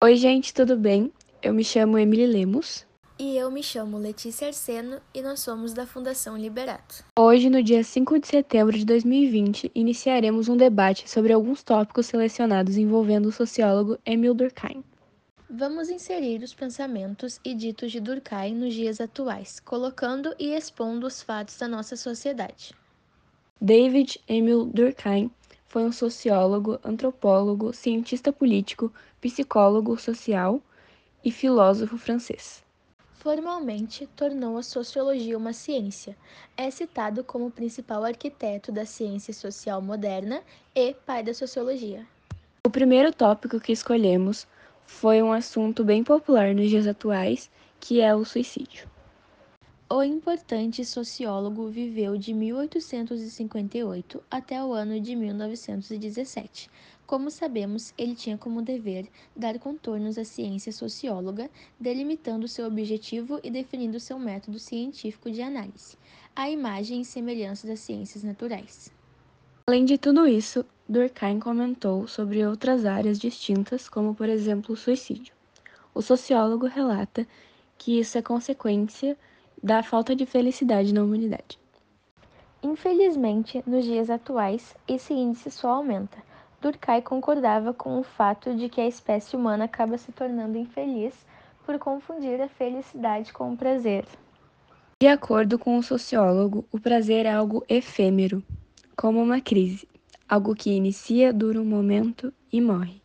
Oi, gente, tudo bem? Eu me chamo Emily Lemos. E eu me chamo Letícia Arseno e nós somos da Fundação Liberato. Hoje, no dia 5 de setembro de 2020, iniciaremos um debate sobre alguns tópicos selecionados envolvendo o sociólogo Emil Durkheim. Vamos inserir os pensamentos e ditos de Durkheim nos dias atuais, colocando e expondo os fatos da nossa sociedade. David Emil Durkheim foi um sociólogo, antropólogo, cientista político, psicólogo social e filósofo francês. Formalmente, tornou a sociologia uma ciência. É citado como principal arquiteto da ciência social moderna e pai da sociologia. O primeiro tópico que escolhemos foi um assunto bem popular nos dias atuais, que é o suicídio. O importante sociólogo viveu de 1858 até o ano de 1917. Como sabemos, ele tinha como dever dar contornos à ciência socióloga, delimitando seu objetivo e definindo seu método científico de análise, a imagem e semelhança das ciências naturais. Além de tudo isso, Durkheim comentou sobre outras áreas distintas, como por exemplo o suicídio. O sociólogo relata que isso é consequência da falta de felicidade na humanidade. Infelizmente, nos dias atuais, esse índice só aumenta. Durkheim concordava com o fato de que a espécie humana acaba se tornando infeliz por confundir a felicidade com o prazer. De acordo com o sociólogo, o prazer é algo efêmero, como uma crise, algo que inicia, dura um momento e morre.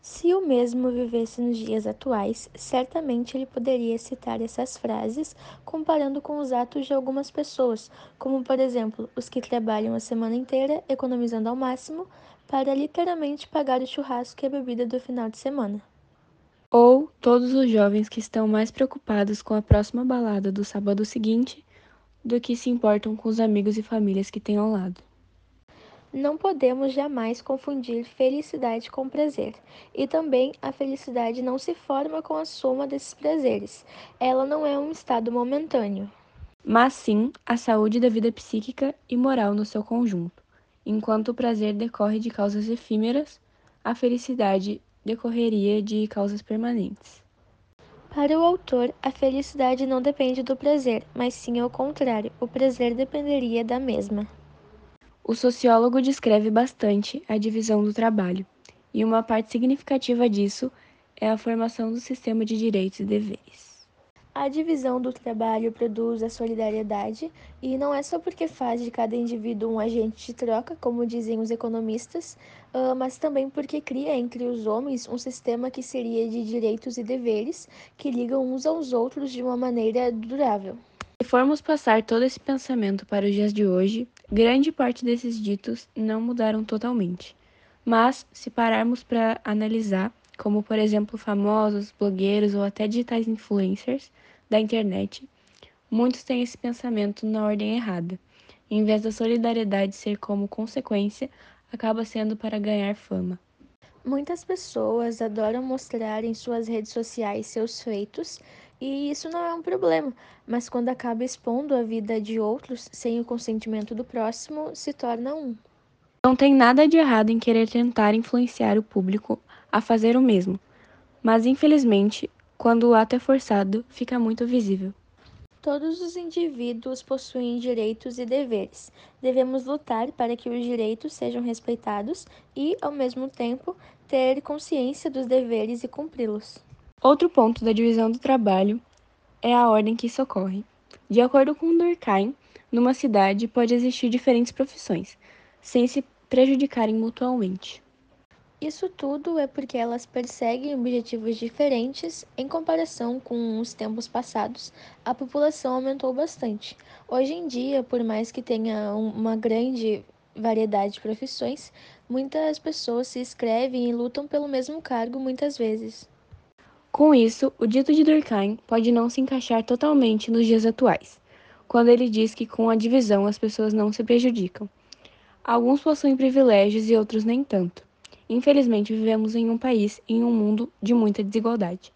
Se o mesmo vivesse nos dias atuais, certamente ele poderia citar essas frases comparando com os atos de algumas pessoas, como por exemplo, os que trabalham a semana inteira economizando ao máximo para literalmente pagar o churrasco e a bebida do final de semana. Ou todos os jovens que estão mais preocupados com a próxima balada do sábado seguinte do que se importam com os amigos e famílias que têm ao lado. Não podemos jamais confundir felicidade com prazer, e também a felicidade não se forma com a soma desses prazeres. Ela não é um estado momentâneo, mas sim a saúde da vida psíquica e moral no seu conjunto. Enquanto o prazer decorre de causas efímeras, a felicidade decorreria de causas permanentes. Para o autor, a felicidade não depende do prazer, mas sim ao contrário, o prazer dependeria da mesma. O sociólogo descreve bastante a divisão do trabalho, e uma parte significativa disso é a formação do sistema de direitos e deveres. A divisão do trabalho produz a solidariedade, e não é só porque faz de cada indivíduo um agente de troca, como dizem os economistas, ah, mas também porque cria entre os homens um sistema que seria de direitos e deveres que ligam uns aos outros de uma maneira durável. Se formos passar todo esse pensamento para os dias de hoje, grande parte desses ditos não mudaram totalmente. Mas, se pararmos para analisar, como por exemplo famosos, blogueiros ou até digitais influencers da internet, muitos têm esse pensamento na ordem errada. Em vez da solidariedade ser como consequência, acaba sendo para ganhar fama. Muitas pessoas adoram mostrar em suas redes sociais seus feitos e isso não é um problema, mas quando acaba expondo a vida de outros sem o consentimento do próximo, se torna um. Não tem nada de errado em querer tentar influenciar o público a fazer o mesmo, mas infelizmente, quando o ato é forçado, fica muito visível. Todos os indivíduos possuem direitos e deveres. Devemos lutar para que os direitos sejam respeitados e, ao mesmo tempo, ter consciência dos deveres e cumpri-los. Outro ponto da divisão do trabalho é a ordem que isso ocorre. De acordo com Durkheim, numa cidade pode existir diferentes profissões, sem se prejudicarem mutuamente. Isso tudo é porque elas perseguem objetivos diferentes. Em comparação com os tempos passados, a população aumentou bastante. Hoje em dia, por mais que tenha uma grande variedade de profissões, muitas pessoas se inscrevem e lutam pelo mesmo cargo muitas vezes. Com isso, o dito de Durkheim pode não se encaixar totalmente nos dias atuais, quando ele diz que com a divisão as pessoas não se prejudicam. Alguns possuem privilégios e outros nem tanto. Infelizmente, vivemos em um país e em um mundo de muita desigualdade.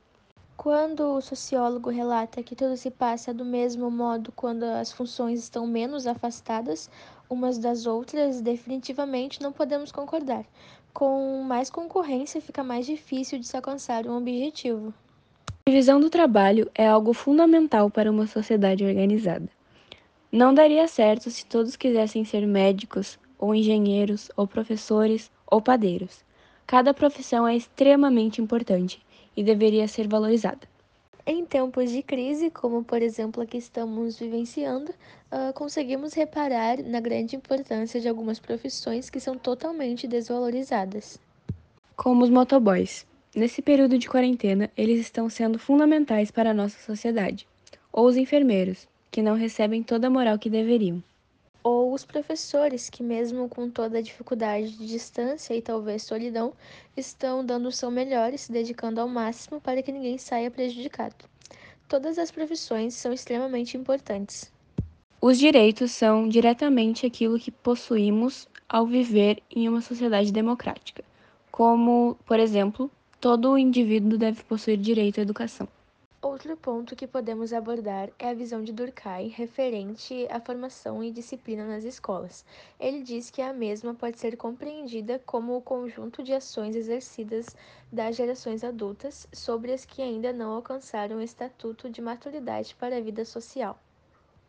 Quando o sociólogo relata que tudo se passa do mesmo modo quando as funções estão menos afastadas umas das outras, definitivamente não podemos concordar, Com mais concorrência, fica mais difícil de se alcançar um objetivo. A divisão do trabalho é algo fundamental para uma sociedade organizada. Não daria certo se todos quisessem ser médicos, ou engenheiros, ou professores, ou padeiros. Cada profissão é extremamente importante e deveria ser valorizada. Em tempos de crise, como por exemplo a que estamos vivenciando, uh, conseguimos reparar na grande importância de algumas profissões que são totalmente desvalorizadas. Como os motoboys. Nesse período de quarentena, eles estão sendo fundamentais para a nossa sociedade. Ou os enfermeiros, que não recebem toda a moral que deveriam. Ou os professores, que, mesmo com toda a dificuldade de distância e talvez solidão, estão dando o seu melhor e se dedicando ao máximo para que ninguém saia prejudicado. Todas as profissões são extremamente importantes. Os direitos são diretamente aquilo que possuímos ao viver em uma sociedade democrática, como, por exemplo, todo indivíduo deve possuir direito à educação. Outro ponto que podemos abordar é a visão de Durkheim referente à formação e disciplina nas escolas. Ele diz que a mesma pode ser compreendida como o conjunto de ações exercidas das gerações adultas sobre as que ainda não alcançaram o estatuto de maturidade para a vida social.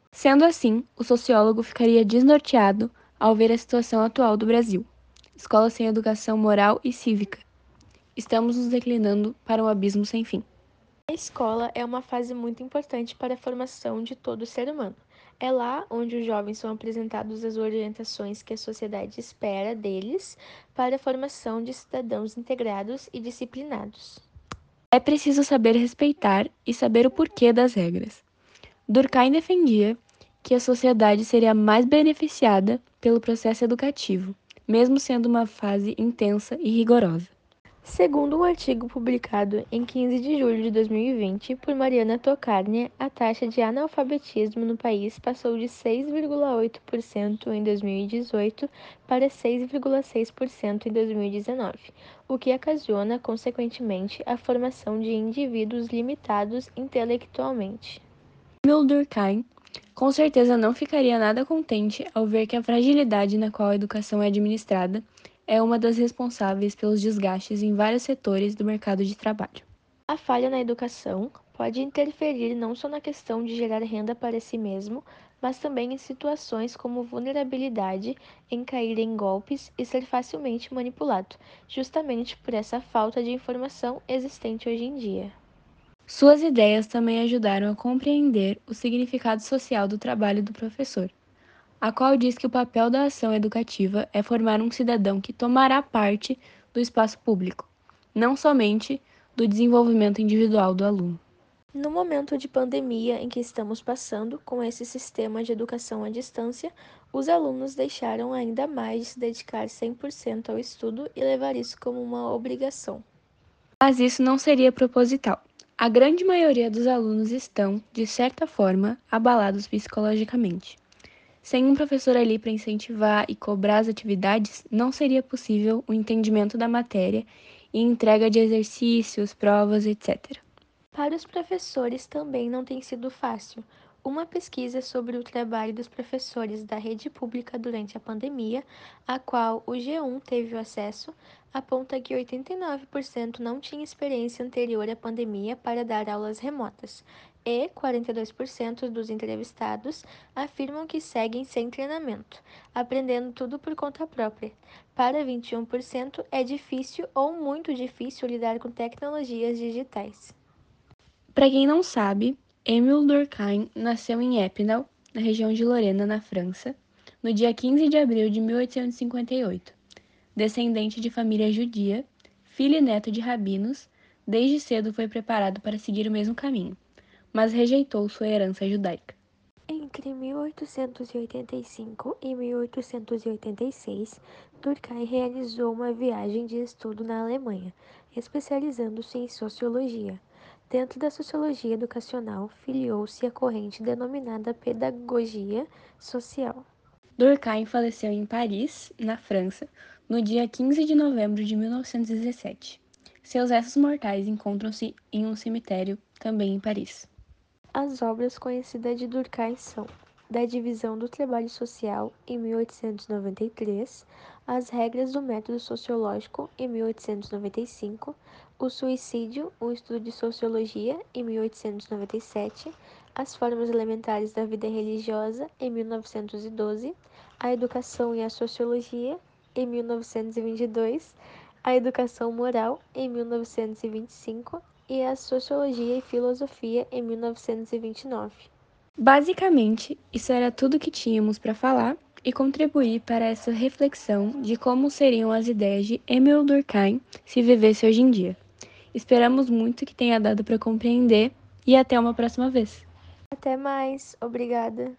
Sendo assim, o sociólogo ficaria desnorteado ao ver a situação atual do Brasil. Escola sem educação moral e cívica. Estamos nos declinando para um abismo sem fim. A escola é uma fase muito importante para a formação de todo ser humano. É lá onde os jovens são apresentados as orientações que a sociedade espera deles para a formação de cidadãos integrados e disciplinados. É preciso saber respeitar e saber o porquê das regras. Durkheim defendia que a sociedade seria mais beneficiada pelo processo educativo, mesmo sendo uma fase intensa e rigorosa. Segundo um artigo publicado em 15 de julho de 2020 por Mariana Tokarnia, a taxa de analfabetismo no país passou de 6,8% em 2018 para 6,6% em 2019, o que ocasiona, consequentemente, a formação de indivíduos limitados intelectualmente. Emil Durkheim com certeza não ficaria nada contente ao ver que a fragilidade na qual a educação é administrada é uma das responsáveis pelos desgastes em vários setores do mercado de trabalho. A falha na educação pode interferir não só na questão de gerar renda para si mesmo, mas também em situações como vulnerabilidade em cair em golpes e ser facilmente manipulado, justamente por essa falta de informação existente hoje em dia. Suas ideias também ajudaram a compreender o significado social do trabalho do professor a qual diz que o papel da ação educativa é formar um cidadão que tomará parte do espaço público, não somente do desenvolvimento individual do aluno. No momento de pandemia em que estamos passando, com esse sistema de educação à distância, os alunos deixaram ainda mais de se dedicar 100% ao estudo e levar isso como uma obrigação. Mas isso não seria proposital. A grande maioria dos alunos estão, de certa forma, abalados psicologicamente. Sem um professor ali para incentivar e cobrar as atividades, não seria possível o entendimento da matéria e entrega de exercícios, provas, etc. Para os professores também não tem sido fácil. Uma pesquisa sobre o trabalho dos professores da rede pública durante a pandemia, a qual o G1 teve acesso, aponta que 89% não tinha experiência anterior à pandemia para dar aulas remotas, e 42% dos entrevistados afirmam que seguem sem treinamento, aprendendo tudo por conta própria. Para 21%, é difícil ou muito difícil lidar com tecnologias digitais. Para quem não sabe, Émile Durkheim nasceu em Épinal, na região de Lorena, na França, no dia 15 de abril de 1858. Descendente de família judia, filho e neto de rabinos, desde cedo foi preparado para seguir o mesmo caminho mas rejeitou sua herança judaica. Entre 1885 e 1886, Durkheim realizou uma viagem de estudo na Alemanha, especializando-se em sociologia. Dentro da sociologia educacional, filiou-se à corrente denominada pedagogia social. Durkheim faleceu em Paris, na França, no dia 15 de novembro de 1917. Seus restos mortais encontram-se em um cemitério também em Paris. As obras conhecidas de Durkheim são da divisão do trabalho social em 1893, as regras do método sociológico em 1895, o suicídio, um estudo de sociologia em 1897, as formas elementares da vida religiosa em 1912, a educação e a sociologia em 1922, a educação moral em 1925 e a Sociologia e Filosofia em 1929. Basicamente, isso era tudo que tínhamos para falar e contribuir para essa reflexão de como seriam as ideias de Emil Durkheim se vivesse hoje em dia. Esperamos muito que tenha dado para compreender e até uma próxima vez. Até mais, obrigada.